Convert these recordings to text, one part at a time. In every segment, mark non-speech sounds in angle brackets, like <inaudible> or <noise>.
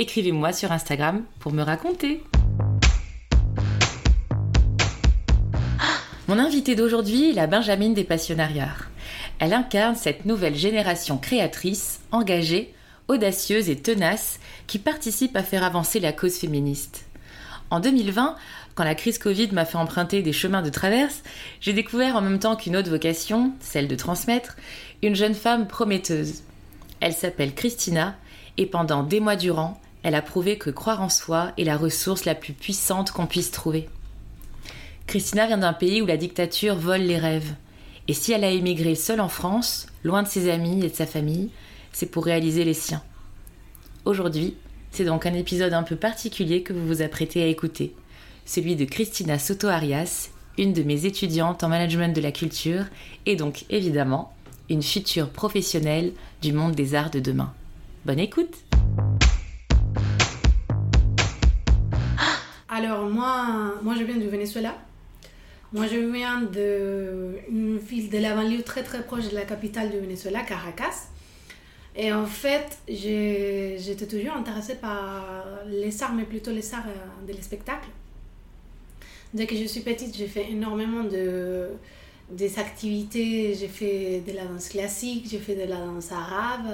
Écrivez-moi sur Instagram pour me raconter. Mon invitée d'aujourd'hui est la Benjamine des Passionnariats. Elle incarne cette nouvelle génération créatrice, engagée, audacieuse et tenace qui participe à faire avancer la cause féministe. En 2020, quand la crise Covid m'a fait emprunter des chemins de traverse, j'ai découvert en même temps qu'une autre vocation, celle de transmettre, une jeune femme prometteuse. Elle s'appelle Christina et pendant des mois durant, elle a prouvé que croire en soi est la ressource la plus puissante qu'on puisse trouver. Christina vient d'un pays où la dictature vole les rêves. Et si elle a émigré seule en France, loin de ses amis et de sa famille, c'est pour réaliser les siens. Aujourd'hui, c'est donc un épisode un peu particulier que vous vous apprêtez à écouter, celui de Christina Soto Arias, une de mes étudiantes en management de la culture et donc évidemment une future professionnelle du monde des arts de demain. Bonne écoute moi, moi je viens du Venezuela. Moi, je viens d'une ville de la banlieue très très proche de la capitale du Venezuela, Caracas. Et en fait, j'étais toujours intéressée par les arts, mais plutôt les arts euh, de spectacle. Dès que je suis petite, j'ai fait énormément de des activités. J'ai fait de la danse classique, j'ai fait de la danse arabe.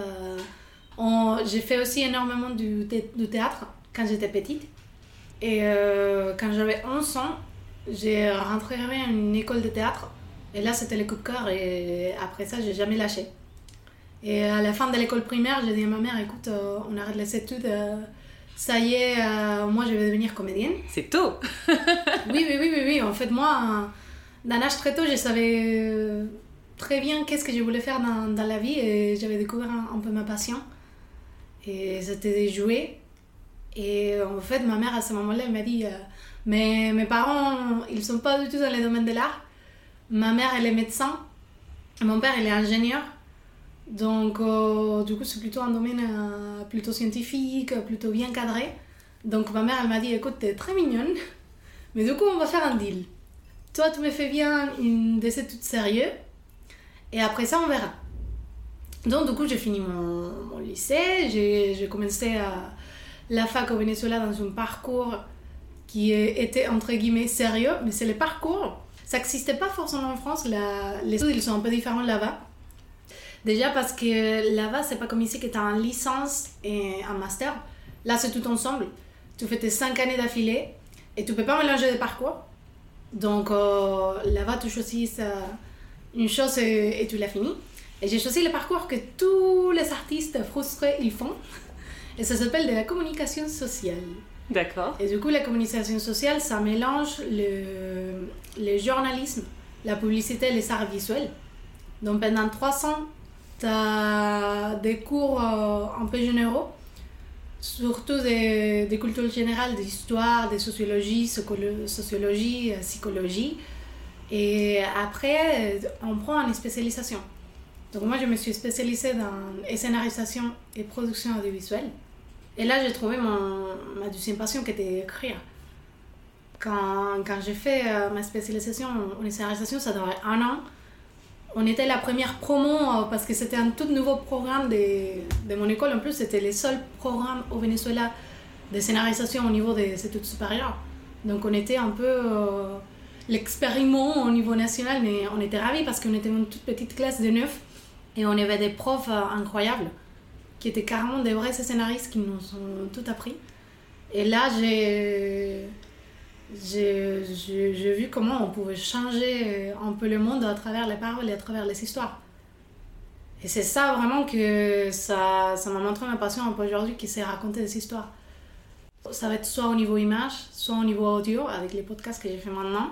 Euh, j'ai fait aussi énormément du, du théâtre quand j'étais petite. Et euh, quand j'avais 11 ans, j'ai rentré à une école de théâtre. Et là, c'était le coup de cœur. Et après ça, j'ai jamais lâché. Et à la fin de l'école primaire, j'ai dit à ma mère écoute, euh, on arrête les études. Euh, ça y est, euh, moi, je vais devenir comédienne. C'est tôt <laughs> oui, oui, oui, oui, oui. En fait, moi, d'un âge très tôt, je savais très bien qu'est-ce que je voulais faire dans, dans la vie. Et j'avais découvert un, peu ma passion. Et c'était de jouer. Et en fait, ma mère, à ce moment-là, elle m'a dit mais mes parents, ils sont pas du tout dans le domaine de l'art. Ma mère, elle est médecin. Mon père, il est ingénieur. Donc, euh, du coup, c'est plutôt un domaine euh, plutôt scientifique, plutôt bien cadré. Donc, ma mère, elle m'a dit écoute, t'es très mignonne, <laughs> mais du coup, on va faire un deal. Toi, tu me fais bien une décès toute sérieux, et après ça, on verra. Donc, du coup, j'ai fini mon lycée, j'ai commencé à la fac au Venezuela dans un parcours qui était entre guillemets sérieux, mais c'est le parcours. Ça n'existait pas forcément en France. Les études, ils sont un peu différents là-bas. Déjà parce que là-bas, c'est pas comme ici que tu as une licence et un master. Là, c'est tout ensemble. Tu fais tes cinq années d'affilée et tu peux pas mélanger des parcours. Donc euh, là-bas, tu choisis euh, une chose et, et tu l'as fini. Et j'ai choisi le parcours que tous les artistes frustrés ils font. Et ça s'appelle de la communication sociale. D'accord. Et du coup, la communication sociale, ça mélange le, le journalisme, la publicité et les arts visuels. Donc pendant trois ans, tu as des cours euh, un peu généraux, surtout des, des cultures générales, d'histoire, de sociologie, sociologie, euh, psychologie. Et après, on prend une spécialisation. Donc moi, je me suis spécialisée dans scénarisation et production audiovisuelle. Et là, j'ai trouvé mon, ma deuxième passion qui était écrire. Quand, quand j'ai fait euh, ma spécialisation en scénarisation, ça durait un an. On était la première promo euh, parce que c'était un tout nouveau programme de, de mon école. En plus, c'était le seul programme au Venezuela de scénarisation au niveau des études supérieures. Donc on était un peu euh, l'expériment au niveau national, mais on était ravis parce qu'on était une toute petite classe de neuf et on avait des profs incroyables qui étaient carrément des vrais scénaristes qui nous ont tout appris. Et là, j'ai vu comment on pouvait changer un peu le monde à travers les paroles et à travers les histoires. Et c'est ça vraiment que ça m'a montré ma passion un peu aujourd'hui, qui c'est raconter des histoires. Ça va être soit au niveau image, soit au niveau audio, avec les podcasts que j'ai fait maintenant,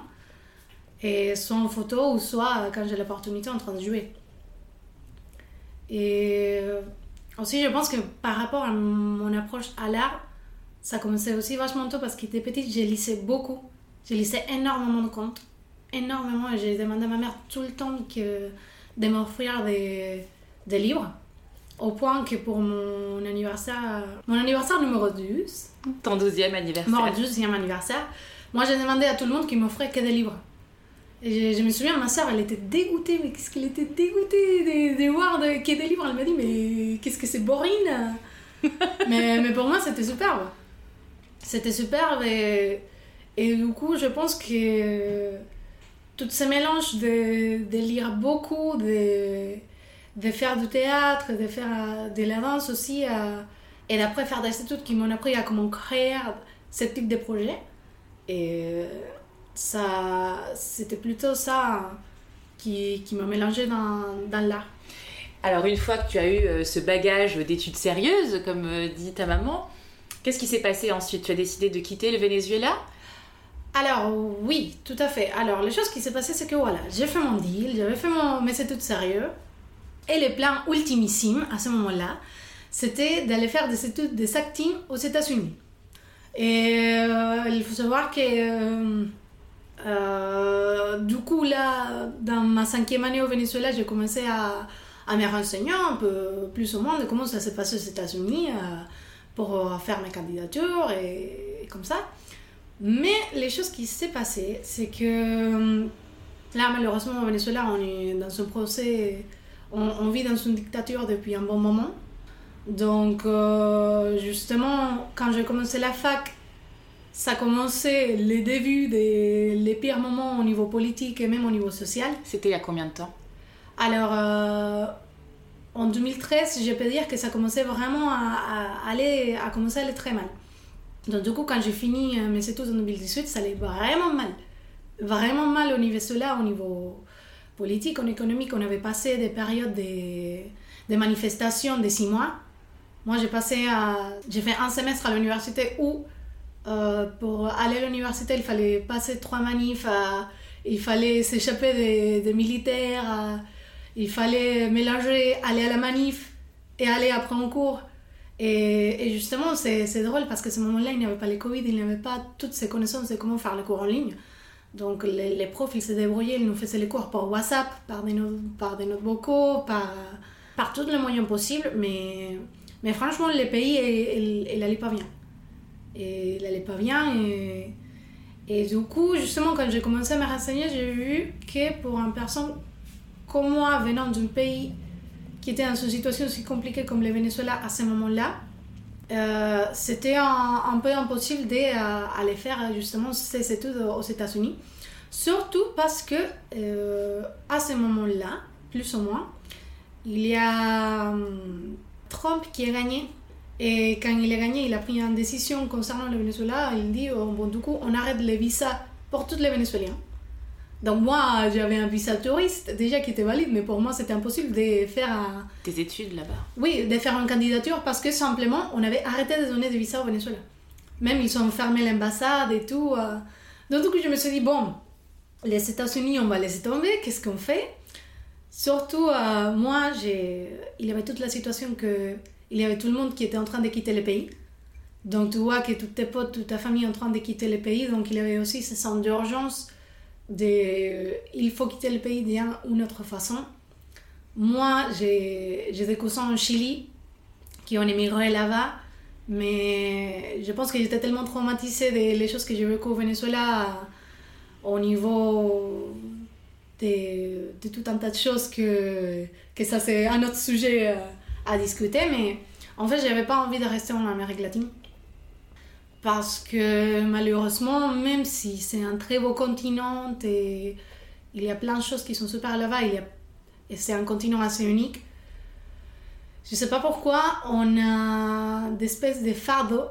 et soit en photo, ou soit quand j'ai l'opportunité en train de jouer. Et aussi, je pense que par rapport à mon approche à l'art, ça commençait aussi vachement tôt parce qu'il était petite, je lisais beaucoup. Je lisais énormément de contes. Énormément. Et j'ai demandé à ma mère tout le temps que, de m'offrir des, des livres. Au point que pour mon anniversaire, mon anniversaire numéro 12, Ton 12e anniversaire. mon 12e anniversaire, moi j'ai demandé à tout le monde qu'il m'offrait que des livres. Et je, je me souviens, ma soeur, elle était dégoûtée, mais qu'est-ce qu'elle était dégoûtée de, de voir de, que des livres. Elle m'a dit, mais qu'est-ce que c'est boring <laughs> mais, mais pour moi, c'était superbe. C'était superbe et, et du coup, je pense que tout ce mélange de, de lire beaucoup, de, de faire du théâtre, de faire de la danse aussi, euh, et d'après faire des études qui m'ont appris à comment créer ce type de projet. Et ça, c'était plutôt ça qui, qui m'a mélangé dans, dans l'art. Alors une fois que tu as eu euh, ce bagage d'études sérieuses, comme euh, dit ta maman, qu'est-ce qui s'est passé ensuite? Tu as décidé de quitter le Venezuela? Alors oui, tout à fait. Alors les choses qui s'est passé, c'est que voilà, j'ai fait mon deal, j'avais fait mon, mes études sérieux, et le plan ultimissime à ce moment-là, c'était d'aller faire des études de acting aux États-Unis. Et euh, il faut savoir que du coup là, dans ma cinquième année au Venezuela, j'ai commencé à, à me renseigner un peu plus au moins de comment ça s'est passé aux États-Unis euh, pour euh, faire mes candidatures et, comme ça. Mais les choses qui s'est passé, c'est que euh, là, malheureusement, au Venezuela, on est dans un procès, on, vit dans une dictature depuis un bon moment. Donc, justement, quand j'ai commencé la fac, ça commençait les débuts des les pires moments au niveau politique et même au niveau social. C'était il y a combien de temps? Alors, euh, en 2013, je peux dire que ça commençait vraiment à, aller, à commencer à aller très mal. Donc, du coup, quand j'ai fini euh, mes études en 2018, ça allait vraiment mal. Vraiment mal au niveau cela, au niveau politique, en économique. On avait passé des périodes de, manifestations de six mois. Moi, j'ai passé j'ai fait un semestre à l'université où, euh, pour aller à l'université, il fallait passer trois manifs, il fallait s'échapper des, militaires, il fallait mélanger, aller à la manif et aller après en cours. Et, et justement, c'est drôle parce que ce moment-là, il n'y avait pas les Covid, il n'y avait pas toutes ces connaissances de comment faire les cours en ligne. Donc les, profs, ils se débrouillaient, ils nous faisaient les cours par WhatsApp, par des, no- par des par, par tous les moyens possibles. Mais, mais franchement, le pays, il, il, il allait pas bien. Et il allait pas bien. Et, et du coup, justement, quand j'ai commencé à me renseigner, j'ai vu que pour une personne comme moi, venant d'un pays qui était dans une situation aussi compliquée comme le Venezuela à ce moment-là, euh, c'était un, peu impossible d'aller faire justement ces études aux États-Unis. Surtout parce que euh, à ce moment-là, plus ou moins, il y a hum, Trump qui a gagné. Et quand il a gagné, il a pris une décision concernant le Venezuela. Il dit oh, bon, du coup, on arrête les visas pour tous les Vénézuéliens. Donc, moi, j'avais un visa touriste déjà qui était valide, mais pour moi, c'était impossible de faire un, Tes études là-bas oui, de faire une candidature parce que simplement, on avait arrêté de donner des visas au Venezuela. Même ils ont fermé l'ambassade et tout. euh. Donc, du coup, je me suis dit, bon, les États-Unis, on va laisser tomber, qu'est-ce qu'on fait? Surtout, euh, moi, il y avait toute la situation que il y avait tout le monde qui était en train de quitter le pays. Donc, tu vois que tous tes potes, toute ta famille est en train de quitter le pays. Donc, il y avait aussi ce sens d'urgence de... Il faut quitter le pays d'une autre façon. Moi, j'ai des cousins en Chili qui ont émigré là-bas, mais je pense que j'étais tellement traumatisée des choses que j'ai vécues au Venezuela au niveau de, de tout un tas de choses que, que ça c'est un autre sujet euh, à discuter, mais en fait, j'avais pas envie de rester en Amérique latine. Parce que malheureusement, même si c'est un très beau continent et il y a plein de choses qui sont super là-bas, et c'est un continent assez unique. Je sais pas pourquoi on a des espèces de fardeaux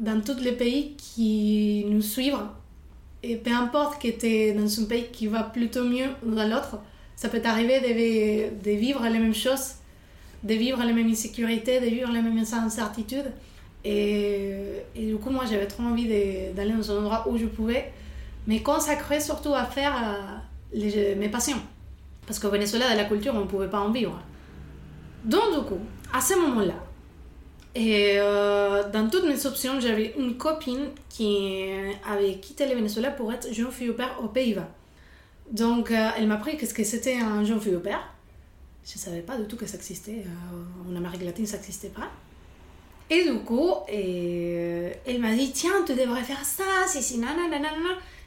dans tous les pays qui nous suivent. Et peu importe que tu es dans un pays qui va plutôt mieux ou dans l'autre, ça peut t'arriver de, de vivre les mêmes choses, de vivre les mêmes insécurités, de vivre les mêmes incertitudes. Et, du coup, moi, j'avais trop envie d'aller dans un endroit où je pouvais me consacrer surtout à faire euh, mes passions. Parce qu'au Venezuela, de la culture, on ne pouvait pas en vivre. Donc, du coup, à ce moment-là, Et euh, dans toutes mes options, j'avais une copine qui avait quitté le Venezuela pour être jeune fille au père aux Pays-Bas. Donc, euh, elle m'a appris qu'est-ce que c'était un jeune fille au père. Je ne savais pas du tout que ça existait. Euh, en Amérique latine, ça n'existait pas. Et du coup, et, elle m'a dit Tiens, tu devrais faire ça, si, si, nanana.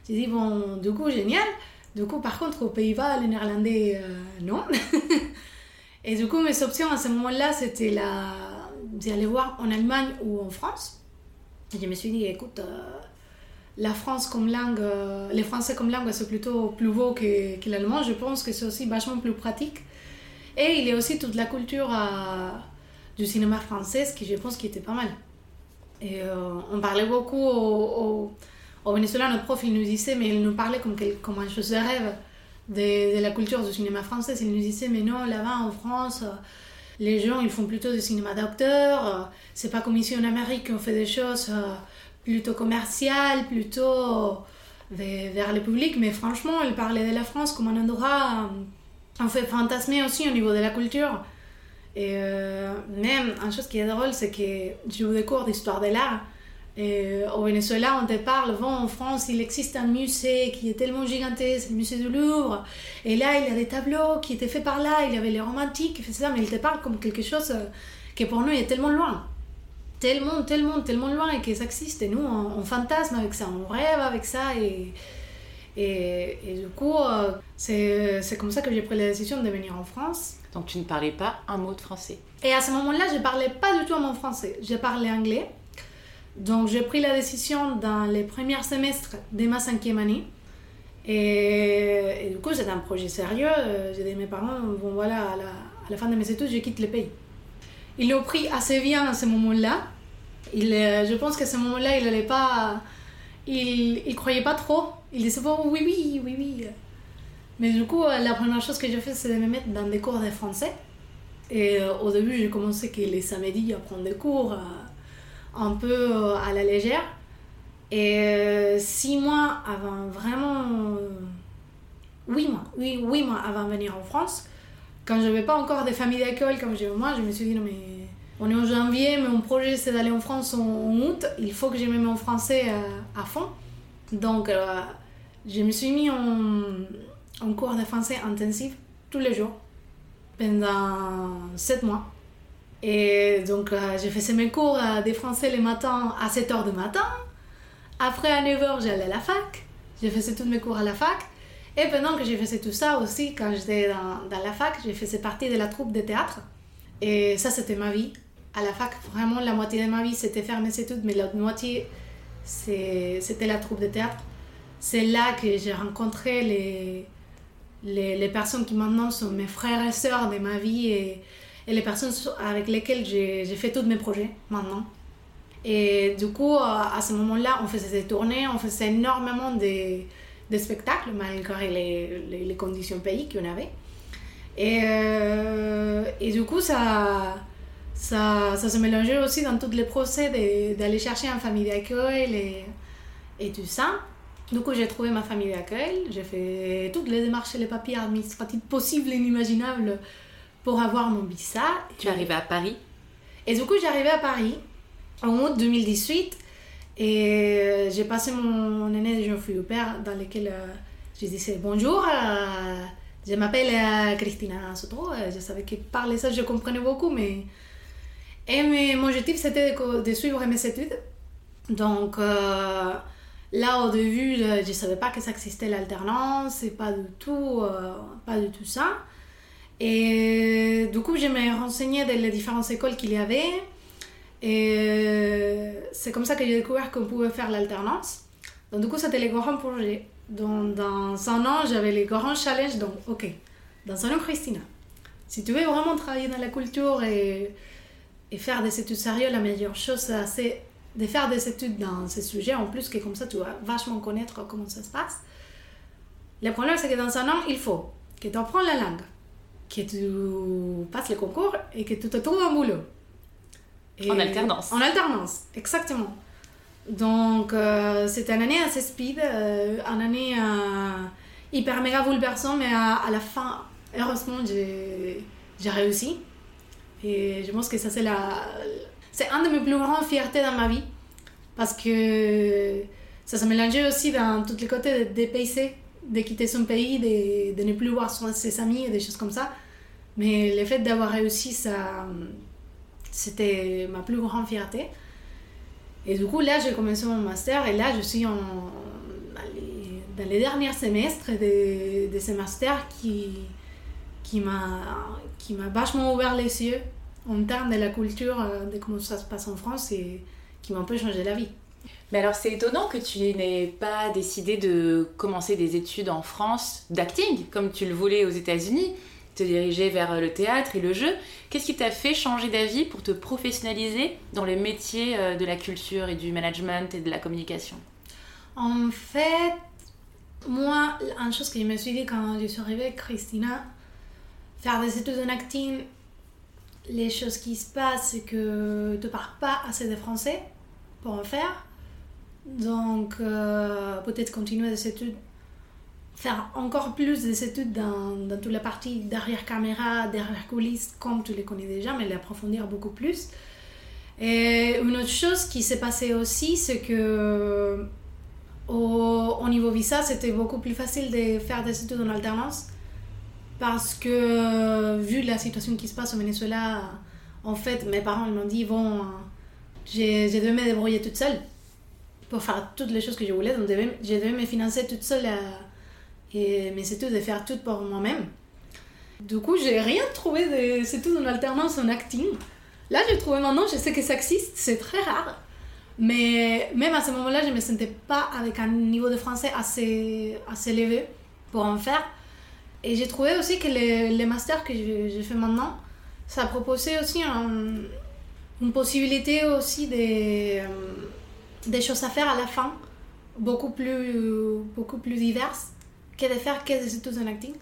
J'ai dit Bon, du coup, génial. Du coup, par contre, aux Pays-Bas, le néerlandais, non. <laughs> et du coup, mes options à ce moment-là, c'était la d'aller voir en Allemagne ou en France. Et je me suis dit, écoute, euh, la France comme langue, euh, les Français comme langue, c'est plutôt plus beau que, que l'allemand. Je pense que c'est aussi vachement plus pratique. Et il y a aussi toute la culture euh, du cinéma français, qui je pense qui était pas mal. Et on parlait beaucoup au, au, Venezuela, notre prof, il nous disait, mais il nous parlait comme, comme une chose de rêve de, de, la culture du cinéma français. Il nous disait, mais non, là-bas en France, les gens ils font plutôt du cinéma d'auteur. Euh, c'est pas comme ici en Amérique, on fait des choses euh, plutôt commerciales, plutôt vers, le public. Mais franchement, elle parlait de la France comme un endroit en euh, fait fantasmé aussi au niveau de la culture. Et même, une chose qui est drôle, c'est que j'ai eu des cours d'histoire de l'art. Et au Venezuela, on te parle, bon, en France, il existe un musée qui est tellement gigantesque, le musée du Louvre. Et là, il y a des tableaux qui étaient faits par là, il y avait les romantiques mais il te parle comme quelque chose euh, qui pour nous est tellement loin. Tellement, tellement, tellement loin et que ça existe. Et nous, on, fantasme avec ça, on rêve avec ça. Et, et, et du coup, euh, c'est comme ça que j'ai pris la décision de venir en France. Donc tu ne parlais pas un mot de français Et à ce moment-là, je parlais pas du tout mot français. Je parlais anglais. Donc j'ai pris la décision dans les premiers semestres de ma cinquième année. Et, du coup, c'était un projet sérieux. Euh, j'ai dit à mes parents, bon voilà, à la, fin de mes études, je quitte le pays. Ils l'ont pris assez bien à ce moment-là. Euh, je pense qu'à ce moment-là, il n'allait pas... Il ne croyait pas trop. Il disait, bon, oui, oui, oui, oui. Mais du coup, la première chose que j'ai fait, c'est de me mettre dans des cours de français. Et euh, au début, j'ai commencé que les samedis à prendre des cours un peu euh, à la légère. Et euh, six mois avant vraiment. Euh, huit mois, oui, huit mois avant de venir en France, quand je n'avais pas encore de famille d'accueil comme j'ai moi, je me suis dit non mais on est en janvier, mais mon projet c'est d'aller en France en, août, il faut que je me mette en français à, fond. Donc je me suis mis en, en cours de français intensif tous les jours pendant sept mois. Et donc, euh, j'ai fait mes cours euh, des français les matins à 7h du matin. Après, à 9h, j'allais à la fac. J'ai fait tous mes cours à la fac. Et pendant que j'ai fait tout ça aussi, quand j'étais dans, la fac, j'ai fait partie de la troupe de théâtre. Et ça, c'était ma vie. À la fac, vraiment, la moitié de ma vie, c'était faire mes études, mais l'autre moitié, c'était la troupe de théâtre. C'est là que j'ai rencontré les, les, les, personnes qui maintenant sont mes frères et sœurs de ma vie. Et, et les personnes avec lesquelles j'ai fait tous mes projets maintenant. Et du coup, à ce moment-là, on faisait des tournées, on faisait énormément de, de spectacles, malgré les, les, conditions pays qu'on avait. Et, euh, et, du coup, ça, ça, ça, se mélangeait aussi dans tous les procès d'aller chercher une famille d'accueil et, et tout ça. Du coup, j'ai trouvé ma famille d'accueil, j'ai fait toutes les démarches et les papiers administratifs possibles et inimaginables pour avoir mon visa. Tu es arrivée à Paris? Et du coup, j'arrivais à Paris en août 2018 et euh, j'ai passé mon, année de jeune fille au père dans lequel euh, je disais bonjour. Euh, je m'appelle Christina Soto. je savais que parler ça, je comprenais beaucoup, mais. Et mais mon objectif, c'était de, suivre mes études. Donc. Là, au début, je ne savais pas que ça existait l'alternance, et pas du tout, pas du tout ça. Et du coup, je me renseignais dans les différentes écoles qu'il y avait. Et c'est comme ça que j'ai découvert qu'on pouvait faire l'alternance. Donc, du coup, c'était les grands projets. Donc, dans un an, j'avais les grands challenges. Donc, ok, dans un an, Christina, si tu veux vraiment travailler dans la culture et, et faire des études sérieuses, la meilleure chose, c'est de faire des études dans ces sujets. En plus, que comme ça, tu vas vachement connaître comment ça se passe. Le problème, c'est que dans un an, il faut que tu apprennes la langue que tu passes le concours et que tu te trouves un boulot. en alternance. En alternance, exactement. Donc, euh, c'était une année assez speed, euh, une année euh, hyper méga bouleversante, mais à, la fin, heureusement, j'ai réussi. Et je pense que ça, c'est la, c'est un de mes plus grandes fiertés dans ma vie. Parce que ça se mélangeait aussi dans tous les côtés de dépaysé, de quitter son pays, de, de ne plus voir ses amis et des choses comme ça. Mais le fait d'avoir réussi, ça, c'était ma plus grande fierté. Et du coup, là, j'ai commencé mon master et là, je suis en, dans, les, derniers semestres de, de ce master qui, qui m'a vachement ouvert les yeux en termes de la culture, euh, de comment ça se passe en France et qui m'a un peu changé la vie. Mais alors c'est étonnant que tu n'aies pas décidé de commencer des études en France d'acting comme tu le voulais aux États-Unis, te diriger vers le théâtre et le jeu. Qu'est-ce qui t'a fait changer d'avis pour te professionnaliser dans les métiers euh, de la culture et du management et de la communication? En fait, moi, une chose que je me suis dit quand je suis arrivée avec Christina, faire des études en acting, les choses qui se passent, c'est que tu parles pas assez de français pour en faire. Donc, euh, peut-être continuer des études, faire encore plus des études dans, dans toute la partie derrière caméra, derrière coulisses, comme tu les connais déjà, mais l'approfondir beaucoup plus. Et une autre chose qui s'est passée aussi, c'est que au, niveau visa, c'était beaucoup plus facile de faire des études en alternance parce que euh, vu la situation qui se passe au Venezuela, en fait, mes parents m'ont dit bon, j'ai dû me débrouiller toute seule pour faire toutes les choses que je voulais, donc j'ai dû me financer toute seule euh, et mes études de faire tout pour moi-même. Du coup, j'ai rien trouvé de c'est tout en alternance en acting. Là, j'ai trouvé maintenant, je sais que ça existe, c'est très rare. Mais même à ce moment-là, je ne me sentais pas avec un niveau de français assez, assez élevé pour en faire. Et j'ai trouvé aussi que les, les masters que j'ai fait maintenant, ça proposait aussi une possibilité aussi des, euh, des choses à faire à la fin, beaucoup plus, beaucoup plus diverses que de faire que des études en acting.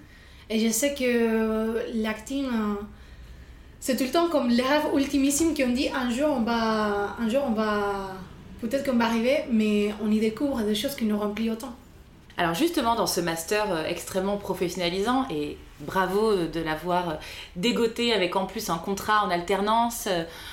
Et je sais que l'acting, euh, c'est tout le temps comme les rêves ultimissimes qu'on dit un jour on va, un jour on va, peut-être qu'on va arriver, mais on y découvre des choses qui nous remplissent autant. Alors justement, dans ce master euh, extrêmement professionnalisant, et bravo euh, de l'avoir euh, dégoté avec en plus un contrat en alternance,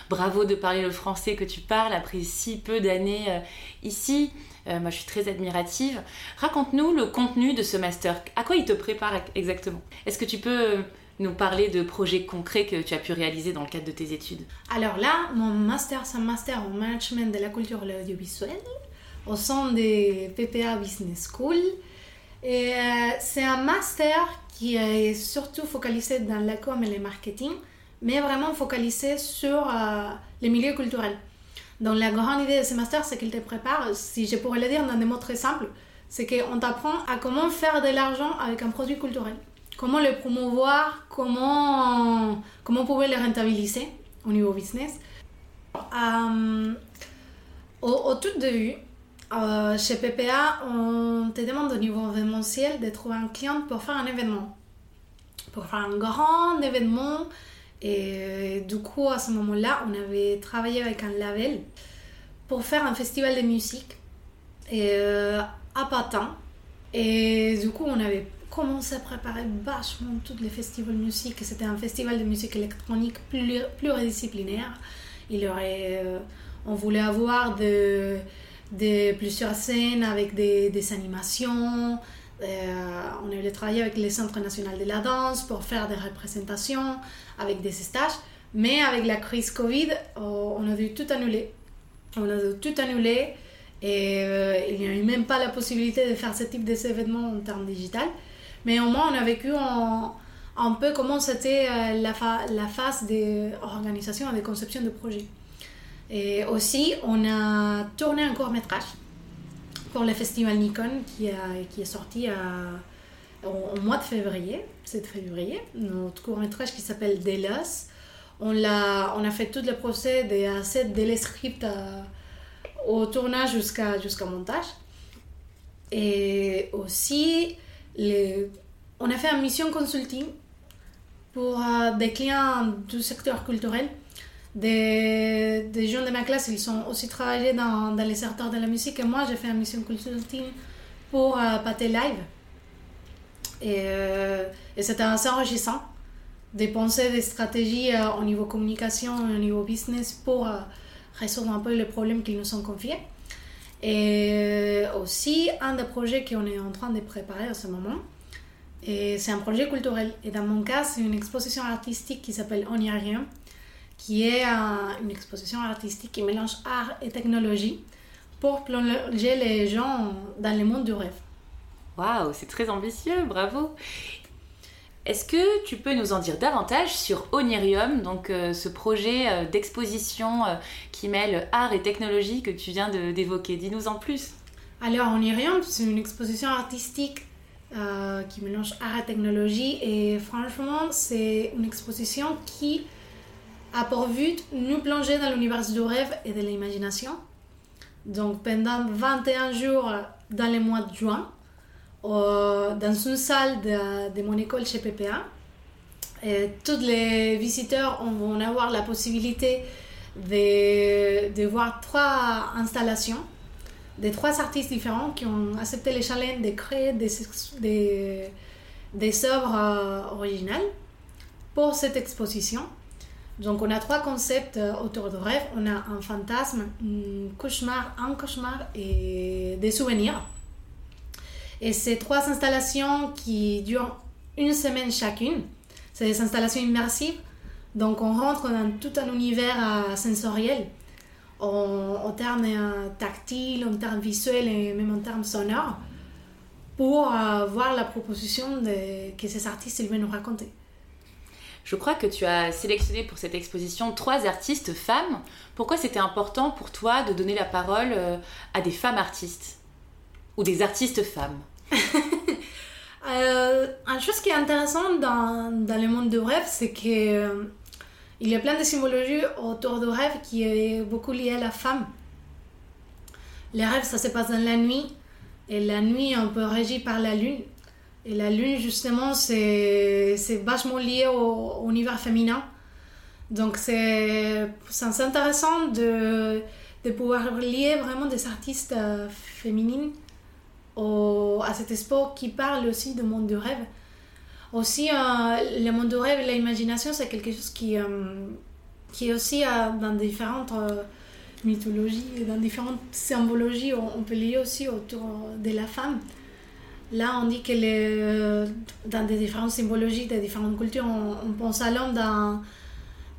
bravo de parler le français que tu parles après si peu d'années ici. moi, je suis très admirative. Raconte-nous le contenu de ce master. À quoi il te prépare exactement? Est-ce que tu peux nous parler de projets concrets que tu as pu réaliser dans le cadre de tes études? Alors là, mon master, c'est un master en management de la culture et au sein de PPA Business School. Et euh, c'est un master qui est surtout focalisé dans la com et le marketing, mais vraiment focalisé sur euh, les milieux culturels. Donc la grande idée de ce master, c'est qu'il te prépare, si je pourrais le dire dans des mots très simples, c'est qu'on t'apprend à comment faire de l'argent avec un produit culturel. Comment le promouvoir, comment, comment on pouvait le rentabiliser au niveau business. Euh, au tout début, euh, chez PPA, on te demande au niveau événementiel de trouver un client pour faire un événement. Pour faire un grand événement. Et du coup, à ce moment-là, on avait travaillé avec un label pour faire un festival de musique et, euh, à Patin. Et du coup, on avait commencé à préparer vachement tous les festivals de musique. C'était un festival de musique électronique pluridisciplinaire. Il aurait, euh, on voulait avoir de de plusieurs scènes avec des, des animations. Euh, on a travaillé avec le Centre national de la danse pour faire des représentations, avec des stages. Mais avec la crise Covid, oh, on a dû tout annuler. On a dû tout annuler et euh, il n'y a eu même pas la possibilité de faire ce type d'événements en termes digital. Mais au moins, on a vécu un peu comment c'était euh, la, la phase d'organisation et de conception de projet. Et aussi, on a tourné un court métrage pour le festival Nikon qui, a, qui est sorti au, mois de février, 7 février. Notre court métrage qui s'appelle Delos. On a, on a fait tout le procès de A dès le script au tournage jusqu'à jusqu'au montage. Et aussi, les, on a fait une mission consulting pour euh, des clients du secteur culturel des, des gens de ma classe, ils sont aussi travaillés dans, dans les secteurs de la musique. Et moi, j'ai fait une mission consulting pour euh, Live. Et, euh, et c'était assez enrichissant de penser des stratégies au niveau communication au niveau business pour résoudre un peu les problèmes qu'ils nous ont confiés. Et aussi, un des projets qu'on est en train de préparer à ce moment, c'est un projet culturel. Et dans mon cas, c'est une exposition artistique qui s'appelle On y a rien, qui est une exposition artistique qui mélange art et technologie pour plonger les gens dans le monde du rêve. Waouh, c'est très ambitieux, bravo. Est-ce que tu peux nous en dire davantage sur Onirium, donc euh, ce projet euh, d'exposition euh, qui mêle art et technologie que tu viens d'évoquer? Dis-nous en plus. Alors Onirium, c'est une exposition artistique qui mélange art et technologie et franchement, c'est une exposition qui a pour but nous plonger dans l'univers du rêve et de l'imagination. Donc pendant 21 jours dans le mois de juin, dans une salle de, mon école chez PPA, tous les visiteurs vont avoir la possibilité de, voir trois installations de trois artistes différents qui ont accepté le challenge de créer des œuvres euh, originales pour cette exposition. Donc on a trois concepts euh, autour de rêve. On a un fantasme, un cauchemar, un cauchemar et des souvenirs. Et ces trois installations qui durent une semaine chacune, c'est des installations immersives. Donc on rentre dans tout un univers euh, sensoriel en, termes euh, tactiles, en termes visuels et même en termes sonores pour voir la proposition que ces artistes veulent nous raconter. Je crois que tu as sélectionné pour cette exposition trois artistes femmes. Pourquoi c'était important pour toi de donner la parole euh, à des femmes artistes? Ou des artistes femmes? <laughs> Euh, Une chose qui est intéressante dans, dans le monde du rêve, c'est que euh, il y a plein de symbologies autour du rêve qui est beaucoup liée à la femme. Les rêves, ça se passe dans la nuit. Et la nuit, on peut régir par la lune. Et la lune, justement, c'est vachement lié au, univers féminin. Donc, c'est intéressant de, de pouvoir lier vraiment des artistes euh, féminines au, à cet expo qui parle aussi du monde du rêve. Aussi, euh, le monde du rêve et l'imagination, c'est quelque chose qui, euh, qui est aussi dans différentes mythologies, dans différentes symbologies, on peut lier aussi autour de la femme. Là, on dit que les, dans des différentes symbologies, des différentes cultures, on, pense à l'homme dans,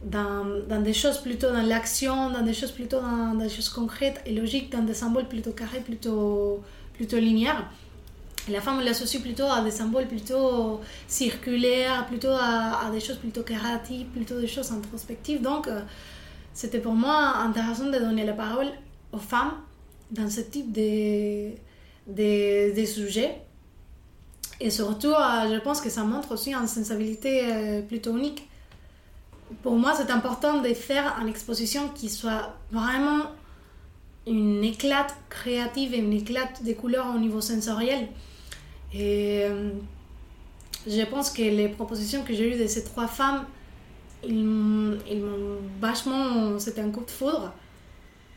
dans, dans, des choses plutôt dans l'action, dans des choses plutôt dans, des choses concrètes et logiques, dans des symboles plutôt carrés, plutôt, plutôt linéaires. la femme, on l'associe plutôt à des symboles plutôt circulaires, plutôt à, des choses plutôt créatives, plutôt des choses introspectives. Donc, euh, c'était pour moi intéressant de donner la parole aux femmes dans ce type de, de, de sujets et surtout, euh, je pense que ça montre aussi une sensibilité euh, plutôt unique. Pour moi, c'est important de faire une exposition qui soit vraiment une éclate créative et une éclate des couleurs au niveau sensoriel. Et euh, je pense que les propositions que j'ai eues de ces trois femmes, ils m'ont vachement. C'était un coup de foudre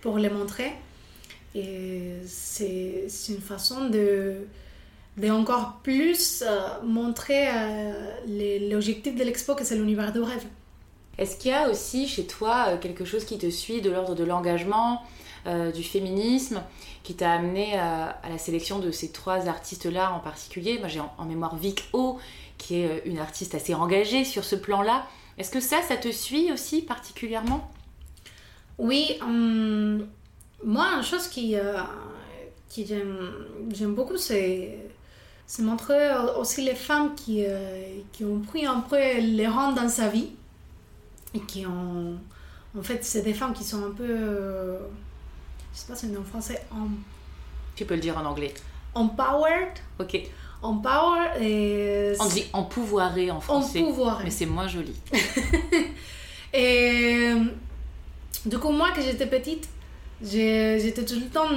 pour les montrer. Et c'est une façon de de encore plus euh, montrer euh, l'objectif de l'expo que c'est l'univers de rêve. Est-ce qu'il y a aussi chez toi euh, quelque chose qui te suit de l'ordre de l'engagement, du féminisme, qui t'a amené à la sélection de ces trois artistes-là en particulier? Moi j'ai en, mémoire Vic O, qui est une artiste assez engagée sur ce plan-là. Est-ce que ça, ça te suit aussi particulièrement? Oui, hum, moi, une chose qui, qui j'aime beaucoup, c'est c'est montrer aussi les femmes qui, euh, qui ont pris un peu les rangs dans sa vie et qui ont. En fait, c'est des femmes qui sont un peu. Euh, je sais pas si c'est en français. Tu peux le dire en anglais. Empowered. Ok. Empowered et. On dit empouvoiré en français. Empouvoiré. Mais c'est moins joli. <laughs> et. Du coup, moi, que j'étais petite, J'étais tout le temps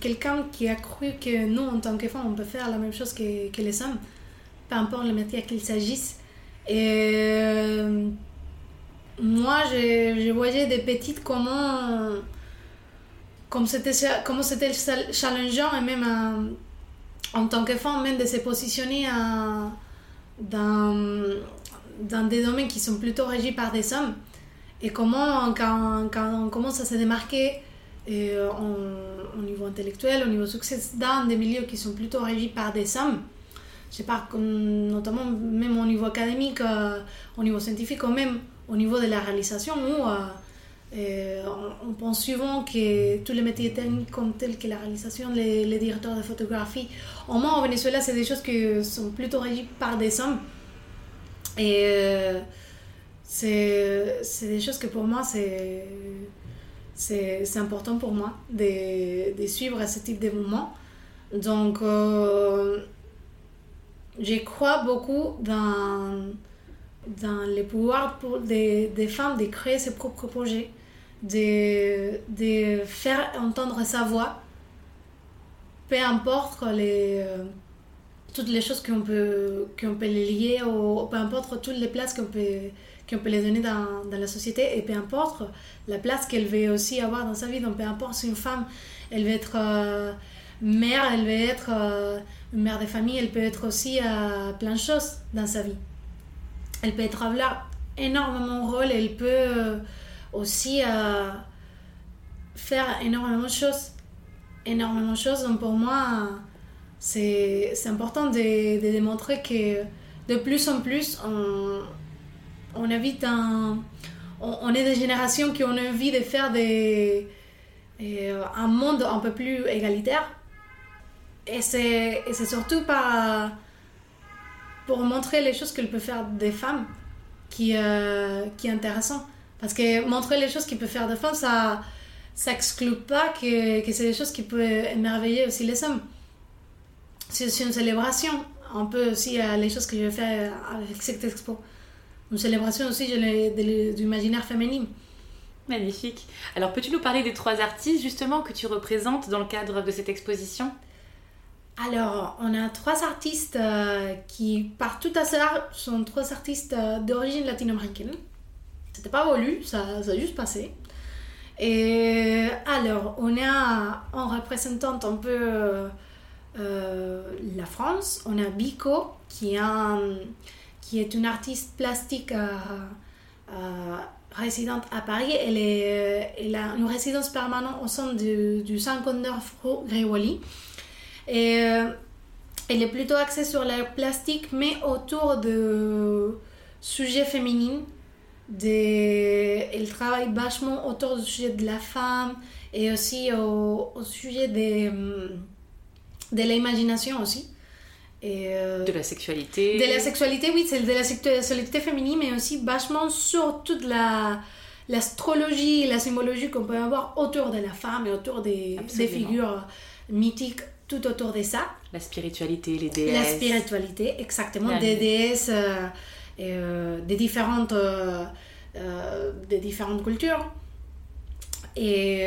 quelqu'un qui a cru que nous, en tant que femmes, on peut faire la même chose que, que les hommes, peu importe le métier qu'il s'agisse. Et euh, moi, je, voyais des petites comment, comme c'était comment challengeant et même en, tant que femme, même de se positionner dans, dans des domaines qui sont plutôt régis par des hommes et comment, quand, quand on commence à se démarquer euh, au niveau intellectuel, au niveau succès, dans des milieux qui sont plutôt régis par des hommes, je sais pas, notamment même au niveau académique, euh, au niveau scientifique, ou même au niveau de la réalisation, où euh, on, pense souvent que tous les métiers techniques comme tels que la réalisation, les, les directeurs de photographie, au moins au Venezuela, c'est des choses qui sont plutôt régies par des hommes. Et c'est des choses que pour moi, c'est c'est important pour moi de, suivre ce type de mouvement. Donc, euh, je crois beaucoup dans, dans le pouvoir des, femmes de créer ses propres projets, de, de faire entendre sa voix, peu importe les, toutes les choses qu'on peut, qu'on peut lier, ou peu importe toutes les places qu'on peut qu'on peut les donner dans, dans, la société et peu importe la place qu'elle veut aussi avoir dans sa vie. Donc peu importe si une femme, elle veut être euh, mère, elle veut être euh, une mère de famille, elle peut être aussi euh, plein de choses dans sa vie. Elle peut être avoir énormément de rôle, elle peut aussi faire énormément de choses. Énormément de choses. Donc pour moi, c'est important de, de démontrer que de plus en plus, on, on un, on, est des générations qui ont envie de faire des, euh, un monde un peu plus égalitaire. Et c'est, c'est surtout pas pour montrer les choses qu'elles peuvent faire des femmes qui, euh, qui est intéressant. Parce que montrer les choses qu'ils peuvent faire des femmes, ça n'exclut pas que, que c'est des choses qui peuvent émerveiller aussi les hommes. C'est aussi une célébration, un peu aussi euh, les choses que je faire avec cette expo une célébration aussi de l'imaginaire féminin. Magnifique. Alors, peux-tu nous parler des trois artistes justement que tu représentes dans le cadre de cette exposition? Alors, on a trois artistes euh, qui, par tout hasard, sont trois artistes euh, d'origine latino-américaine. C'était pas voulu, ça, ça, a juste passé. Et alors, on a en représentante un peu euh, la France, on a Bico, qui est un qui est une artiste plastique euh, euh, résidente à Paris. Elle, est, euh, elle, a une résidence permanente au sein du, du 59 Gréwoli. Et elle est plutôt axée sur la plastique, mais autour de sujets féminins. elle travaille vachement autour du sujet de la femme et aussi au, sujet de, de l'imagination aussi. Et euh, de la sexualité. De la sexualité, oui, c'est de la sexualité féminine, mais aussi vachement sur toute la l'astrologie, la symbologie qu'on peut avoir autour de la femme et autour des, des, figures mythiques tout autour de ça. La spiritualité, les déesses. La spiritualité, exactement, des déesses euh, euh, des, différentes, des différentes cultures. Et,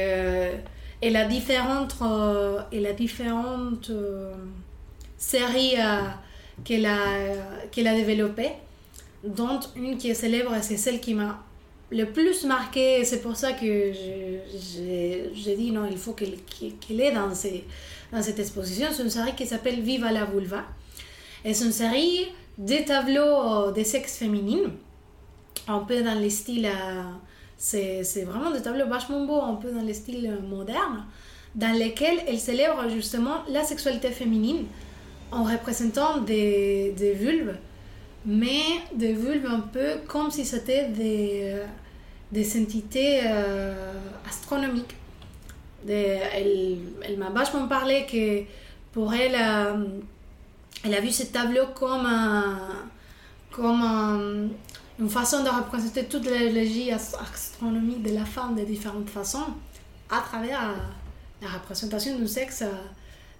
et la différente, et la différente série euh, qu'elle a, qu'elle a développée, dont une qui est célèbre, c'est celle qui m'a le plus marqué. C'est pour ça que j'ai dit non, il faut qu'elle qu'elle est dans, ces, dans cette exposition. C'est une série qui s'appelle Viva la vulva. Et c'est une série des tableaux de sexe féminin, un peu dans les styles. Euh, c'est vraiment des tableaux vachement beaux, un peu dans les styles modernes, dans lesquels elle célèbre justement la sexualité féminine en représentant des, vulves, mais des vulves un peu comme si c'était des, euh, entités euh, astronomiques. elle, elle m'a vachement parlé que pour elle, euh, elle a vu ce tableau comme, comme une façon de représenter toute l'énergie astronomique de la femme de différentes façons à travers la représentation du sexe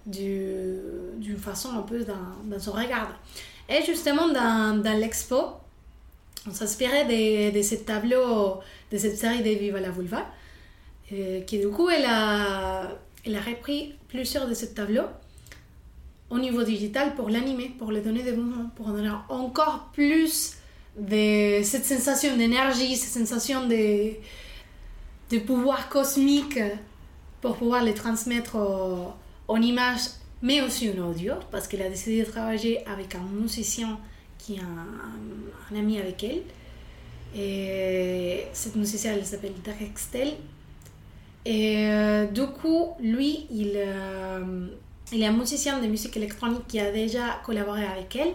d'une façon un peu dans, son regard. Et justement, dans, dans l'expo, on s'inspirait de, de ce tableau, de cette série de Viva la Vulva, euh, qui du coup, elle a, elle a repris plusieurs de ces tableaux au niveau digital pour l'animer, pour les donner des mouvements, pour donner encore plus de cette sensation d'énergie, cette sensation de, de pouvoir cosmique pour pouvoir les transmettre en image, mais aussi en audio, parce qu'elle a décidé de travailler avec un musicien qui est un, ami avec elle. Et cette musicienne, elle s'appelle Derek Stell. Et euh, du coup, lui, il, euh, il est un musicien de musique électronique qui a déjà collaboré avec elle.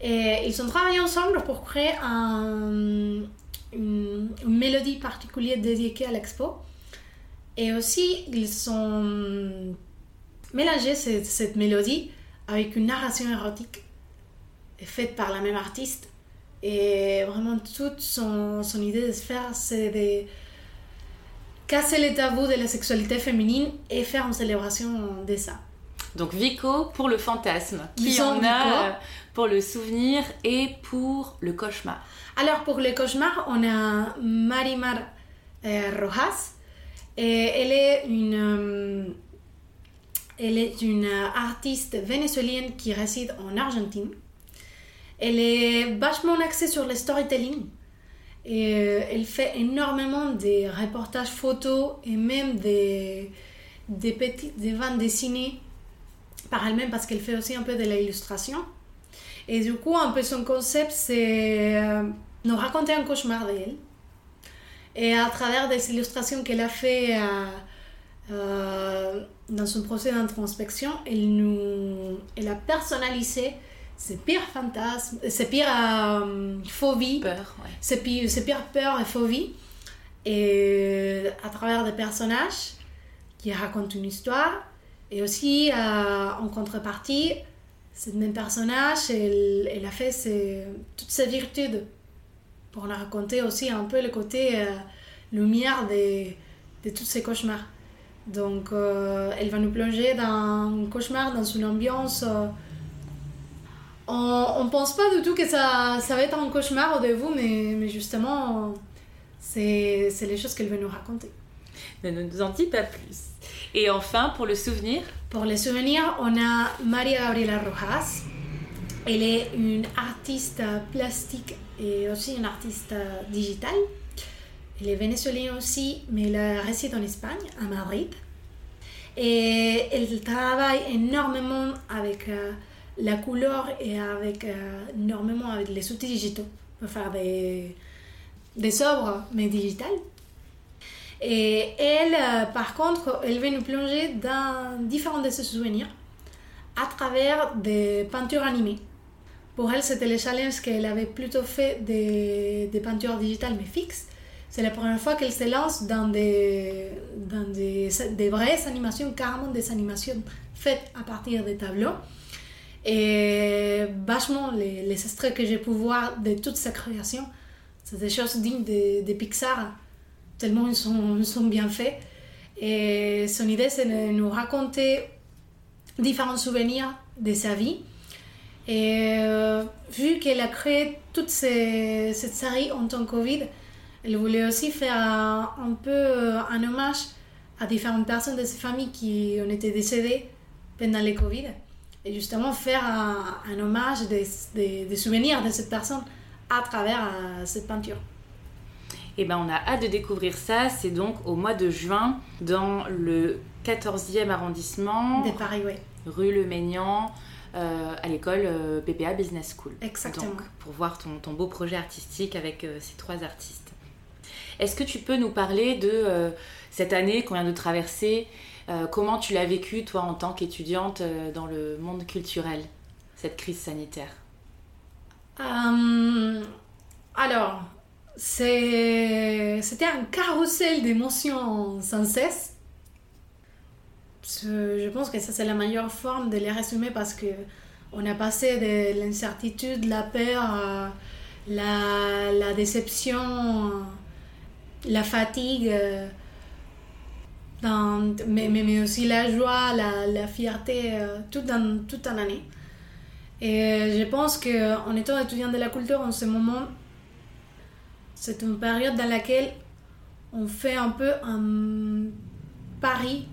Et ils ont travaillé ensemble pour créer un, une, mélodie particulière dédiée à l'expo. Et aussi, ils ont mélangé cette, cette, mélodie avec une narration érotique faite par la même artiste. Et vraiment, toute son, son idée de se faire, c'est de casser les tabous de la sexualité féminine et faire une célébration de ça. Donc Vico pour le fantasme, qui en a euh, pour le souvenir et pour le cauchemar. Alors pour le cauchemar, on a Marimar euh, Rojas. Et elle est une, euh, elle est une artiste vénézuélienne qui réside en Argentine. Elle est vachement axée sur le storytelling. Et elle fait énormément de reportages photos et même des, des petites des bandes dessinées par elle-même parce qu'elle fait aussi un peu de l'illustration. Et du coup, un peu son concept, c'est euh, nous raconter un cauchemar d'elle. Et à travers des illustrations qu'elle a fait euh, euh, dans son procès d'introspection, elle, nous, elle a personnalisé ses pires fantasmes, ses pires phobies, peur, ses, pires, ses pires peurs et phobies. Et à travers des personnages qui racontent une histoire et aussi, euh, en contrepartie, cette même personnage, elle, elle a fait ses, toutes ses virtudes pour nous raconter aussi un peu le côté euh, lumière de, de tous ces cauchemars. Donc, euh, elle va nous plonger dans un cauchemar, dans une ambiance. on ne pense pas du tout que ça, ça va être un cauchemar au début, mais, mais justement, c'est les choses qu'elle veut nous raconter. Ne nous en dis pas plus. Et enfin, pour le souvenir? Pour le souvenir, on a Maria Gabriela Rojas. Elle est une artiste plastique et aussi une artiste digitale. Elle est vénézuélienne aussi, mais elle réside en Espagne, à Madrid. Et elle travaille énormément avec euh, la couleur et avec euh, énormément avec les outils digitaux pour faire des, des œuvres, mais digitales. Et elle, euh, par contre, elle veut nous plonger dans différents de ses souvenirs à travers des peintures animées. Pour elle, c'était le challenge qu'elle avait plutôt fait des, des peintures digitales mais fixes. C'est la première fois qu'elle se lance dans des, dans des, vraies animations, carrément des animations faites à partir des tableaux. Et vachement, les, les extraits que j'ai pu voir de toute sa création, c'est des choses dignes de, de Pixar tellement ils sont, sont bien faits. Et son idée, c'est de nous raconter différents souvenirs de sa vie. Et euh, vu qu'elle a créé toute cette série en temps Covid, elle voulait aussi faire un, peu euh, un hommage à différentes personnes de sa famille qui ont été décédées pendant le Covid. Et justement faire un, hommage des, souvenirs de cette personne à travers euh, cette peinture. Et eh ben, on a hâte de découvrir ça. C'est donc au mois de juin dans le 14e arrondissement. De Paris, oui. Rue Le Maignan. Euh, à l'école euh, PPA Business School. Exactement. Donc, pour voir ton, ton, beau projet artistique avec euh, ces trois artistes. Est-ce que tu peux nous parler de cette année qu'on vient de traverser Comment tu l'as vécu, toi, en tant qu'étudiante dans le monde culturel, cette crise sanitaire? Alors, c'était un carrousel d'émotions sans cesse. Je pense que ça c'est la meilleure forme de les résumer parce que on a passé de l'incertitude, la peur, la, déception, la fatigue, dans, mais, aussi la joie, la, fierté, dans toute une année. Et je pense qu'en étant étudiant de la culture en ce moment, c'est une période dans laquelle on fait un peu un pari,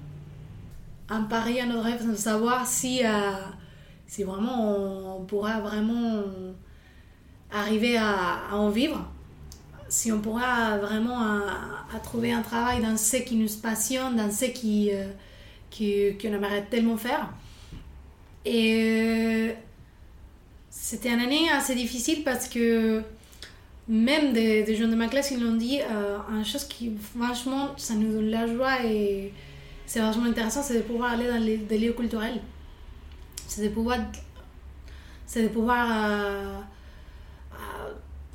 un pari à nos rêves, de savoir si, euh, si vraiment on, pourra vraiment arriver à, en vivre, si on pourra vraiment trouver un travail dans ce qui nous passionne, dans ce qui, euh, qui, aimerait tellement faire. Et c'était une année assez difficile parce que même des, gens de ma classe, ils l'ont dit, euh, une chose qui, franchement, ça nous donne la joie et c'est vachement intéressant, c'est de pouvoir aller dans les, des lieux culturels. C'est de pouvoir, c'est de pouvoir euh, euh,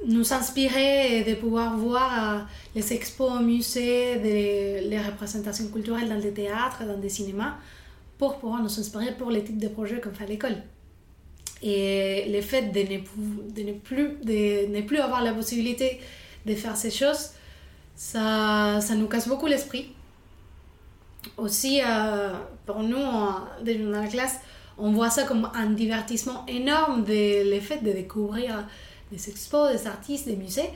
nous inspirer de pouvoir voir euh, les expos au musée, les représentations culturelles dans des théâtres, dans des cinémas, pour pouvoir nous inspirer pour les types de projets qu'on fait à l'école. Et le fait de ne, plus, avoir la possibilité de faire ces choses, ça, ça nous casse beaucoup l'esprit. Aussi, euh, pour nous, dans la classe, on voit ça comme un divertissement énorme, de, le fait de découvrir des expos, des artistes, des musées.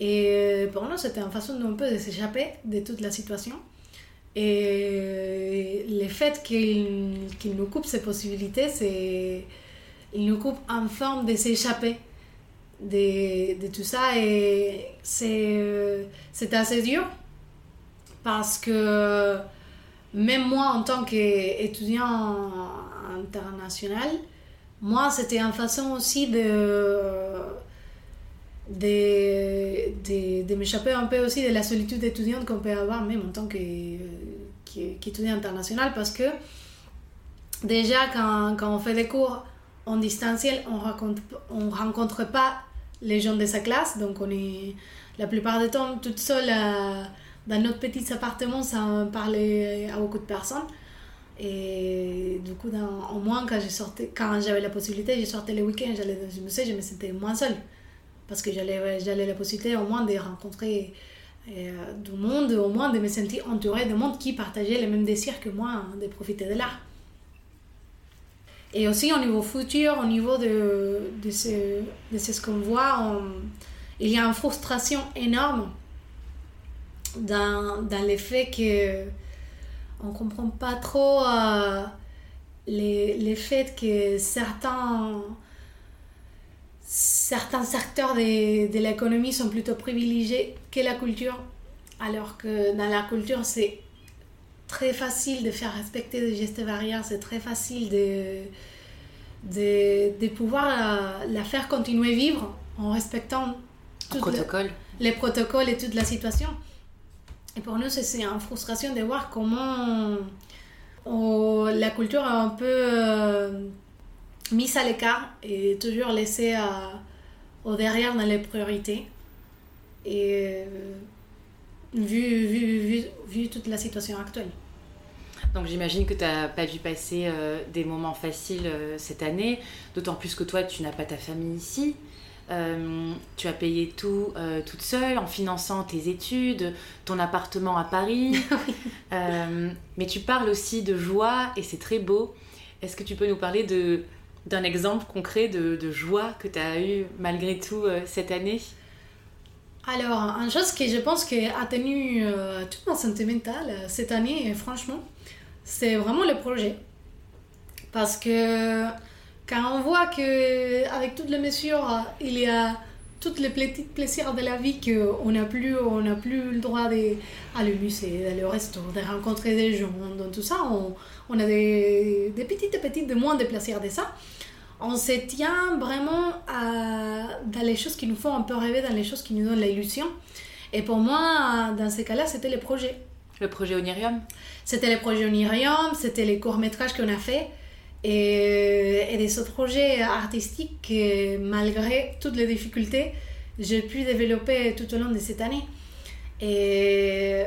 Et pour nous, c'était une façon un peu de s'échapper de toute la situation. Et le fait qu'il qu'il nous coupe ces possibilités, c'est. Il nous coupe en forme de s'échapper de, de tout ça. Et c'est c'est assez dur parce que même moi, en tant qu'étudiant international, moi, c'était une façon aussi de, de, de, de m'échapper un peu aussi de la solitude étudiante qu'on peut avoir, même en tant qu'étudiant international, parce que déjà, quand, quand on fait des cours en distanciel, on rencontre, on rencontre pas les gens de sa classe, donc on est la plupart du temps toute seule à- dans notre petit appartement sans parler à beaucoup de personnes. Et du coup, dans, au moins, quand j'avais la possibilité, je sortais les week-ends, j'allais dans un musée, je me sentais moins seule. Parce que j'allais la possibilité au moins de rencontrer euh, du monde, au moins de me sentir entourée de monde qui partageait les mêmes désirs que moi, hein, de profiter de l'art. Et aussi au niveau futur, au niveau de, de ce, de ce qu'on voit, il y a une frustration énorme dans, dans le fait que on comprend pas trop euh, les, les faits que certains certains secteurs de, de l'économie sont plutôt privilégiés que la culture alors que dans la culture c'est très facile de faire respecter des gestes barrières c'est très facile de de, de pouvoir la, la faire continuer vivre en respectant protocole. les protocoles et toute la situation. Et pour nous, c'est- une frustration de voir comment on- la culture est un peu euh, mise à l'écart et toujours laissée à- au derrière dans les priorités. Et euh, vu, vu, vu, vu toute la situation actuelle. Donc j'imagine que tu n'as pas dû passer euh, des moments faciles euh, cette année, d'autant plus que toi, tu n'as pas ta famille ici. Euh, tu as payé tout toute seule en finançant tes études, ton appartement à Paris. <laughs> Mais tu parles aussi de joie et c'est très beau. Est-ce que tu peux nous parler de, d'un exemple concret de, de joie que tu as eu malgré tout euh, cette année? Alors, une chose que je pense qui a tenu euh, toute ma santé mentale euh, cette année, et franchement, c'est vraiment le projet. Parce que quand on voit que avec toutes les mesures, euh, il y a tous les petits plaisirs de la vie qu'on n'a plus, on plus le droit d'aller au musée, d'aller au resto, de rencontrer des gens, dans tout ça, on, on a des, des petites et petites de moins de plaisirs de ça on se tient vraiment à, dans les choses qui nous font un peu rêver, dans les choses qui nous donnent l'illusion. Et pour moi, dans ces cas-là, c'était les projets. Le projet Onirium? C'était les projets Onirium, c'était les courts-métrages qu'on a fait et, et des autres projets artistiques que, malgré toutes les difficultés, j'ai pu développer tout au long de cette année. Et,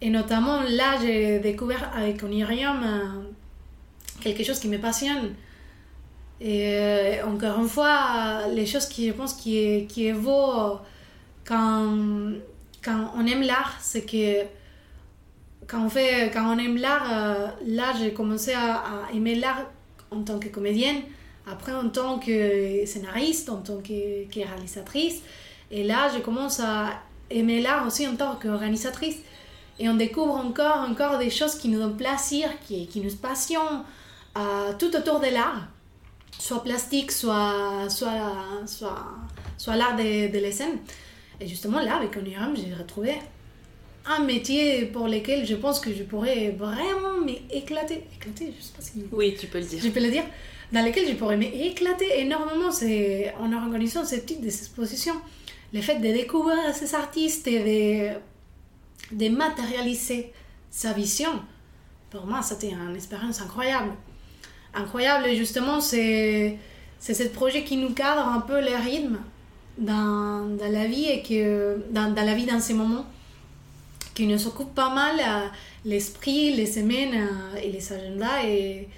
et notamment, là, j'ai découvert avec Onirium euh, quelque chose qui me passionne. Et euh, encore une fois, les choses qui, je pense, qui qui est quand, quand on aime l'art, c'est que quand on, fait, quand on aime l'art, euh, là, j'ai commencé à aimer l'art en tant que comédienne, après en tant que scénariste, en tant que, réalisatrice. Et là, je commence à aimer l'art aussi en tant qu'organisatrice. Et on découvre encore, encore des choses qui nous donnent plaisir, qui, qui nous passionnent euh, tout autour de l'art soit plastique, soit, soit, soit, soit l'art de, de la scène. Et justement, là, avec Oniram, j'ai retrouvé un métier pour lequel je pense que je pourrais vraiment m'éclater. Éclater, je sais pas si Oui, tu peux le dire. je peux le dire. dans lesquelles je pourrais m'éclater énormément c'est en organisant ce type d'exposition. Le fait de découvrir ces artistes et de, de matérialiser sa vision, pour moi, c'était une expérience incroyable. Incroyable, justement, c'est ce projet qui nous cadre un peu le rythme dans, dans la vie et que dans, dans, la vie dans ces moments qui nous occupe pas mal euh, l'esprit, les semaines euh, et les agendas et,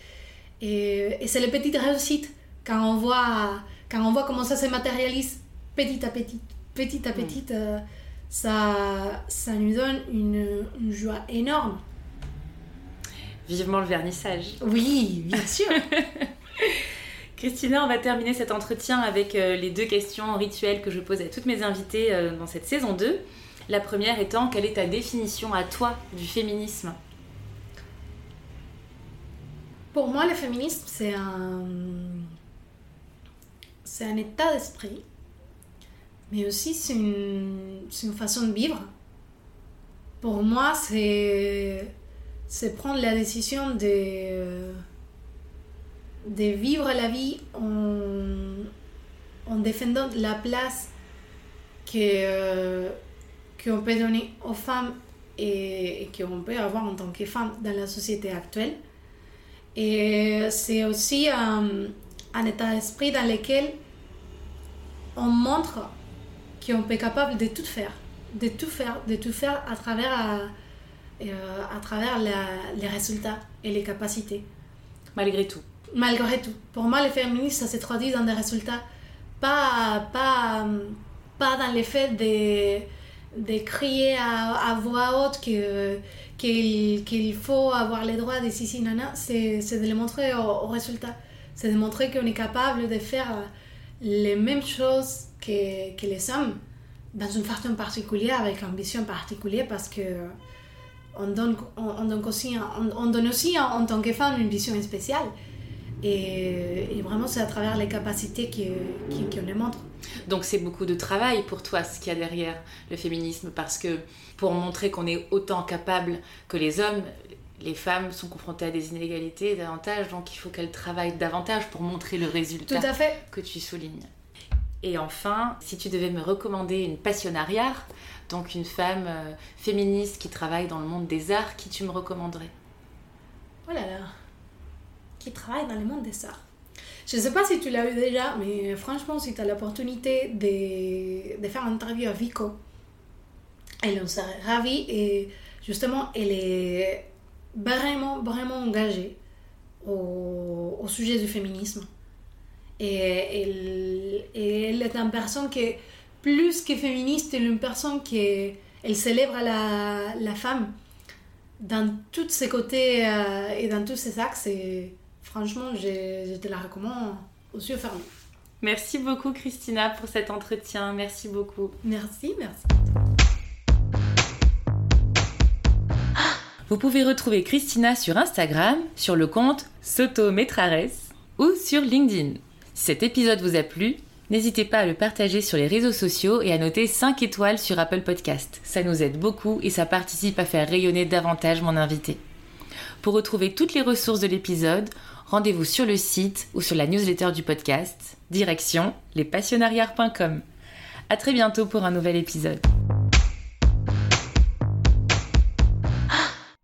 et, et c'est les petites réussites quand on voit quand on voit comment ça se matérialise petit à petit petit à petit euh, ça ça nous donne une, une joie énorme Vivement le vernissage. Oui, bien sûr. <laughs> Christina, on va terminer cet entretien avec les deux questions rituelles que je pose à toutes mes invitées dans cette saison 2. La première étant, quelle est ta définition à toi du féminisme? Pour moi, le féminisme, c'est un... C'est un état d'esprit, mais aussi c'est une... une façon de vivre. Pour moi, c'est prendre la décision de, de vivre la vie en, en défendant la place que euh, qu'on peut donner aux femmes et, et qu'on peut avoir en tant que femme dans la société actuelle. Et c'est aussi un, un état d'esprit dans lequel on montre qu'on peut être capable de tout faire, de tout faire, de tout faire à travers euh, à travers les résultats et les capacités. Malgré tout. Malgré tout. Pour moi, les féministes, ça se traduit dans des résultats. Pas, pas, pas dans l'effet de, de crier à, voix haute que, qu'il, faut avoir les droits des si, nana. C'est, de les montrer au, résultat. C'est de montrer qu'on est capable de faire les mêmes choses que, que les hommes dans une façon particulière, avec une ambition particulière, parce que on donne, on, donne aussi, on, donne aussi en, tant que femme une vision spéciale. Et, vraiment, c'est à travers les capacités qu'on les montre. Donc c'est beaucoup de travail pour toi ce qu'il y a derrière le féminisme parce que pour montrer qu'on est autant capable que les hommes, les femmes sont confrontées à des inégalités davantage, donc il faut qu'elles travaillent davantage pour montrer le résultat Tout à fait. que tu soulignes. Et enfin, si tu devais me recommander une passionnariat, donc une femme euh, féministe qui travaille dans le monde des arts, qui tu me recommanderais? Oh là là Qui travaille dans le monde des arts. Je ne sais pas si tu l'as eu déjà, mais franchement, si tu as l'opportunité de, faire une interview à Vico, elle en serait ravie et justement, elle est vraiment, vraiment engagée au, sujet du féminisme. Et elle, est une personne qui plus que féministe, elle est une personne qui elle célèbre la, femme dans tous ses côtés euh, et dans tous ses axes. Franchement, je, te la recommande aux yeux fermés. Merci beaucoup Christina pour cet entretien. Merci beaucoup. Merci, merci. Vous pouvez retrouver Christina sur Instagram, sur le compte Soto Metrares ou sur LinkedIn. Si cet épisode vous a plu, N'hésitez pas à le partager sur les réseaux sociaux et à noter 5 étoiles sur Apple Podcast. Ça nous aide beaucoup et ça participe à faire rayonner davantage mon invité. Pour retrouver toutes les ressources de l'épisode, rendez-vous sur le site ou sur la newsletter du podcast, direction lespassionnariats.com. À très bientôt pour un nouvel épisode.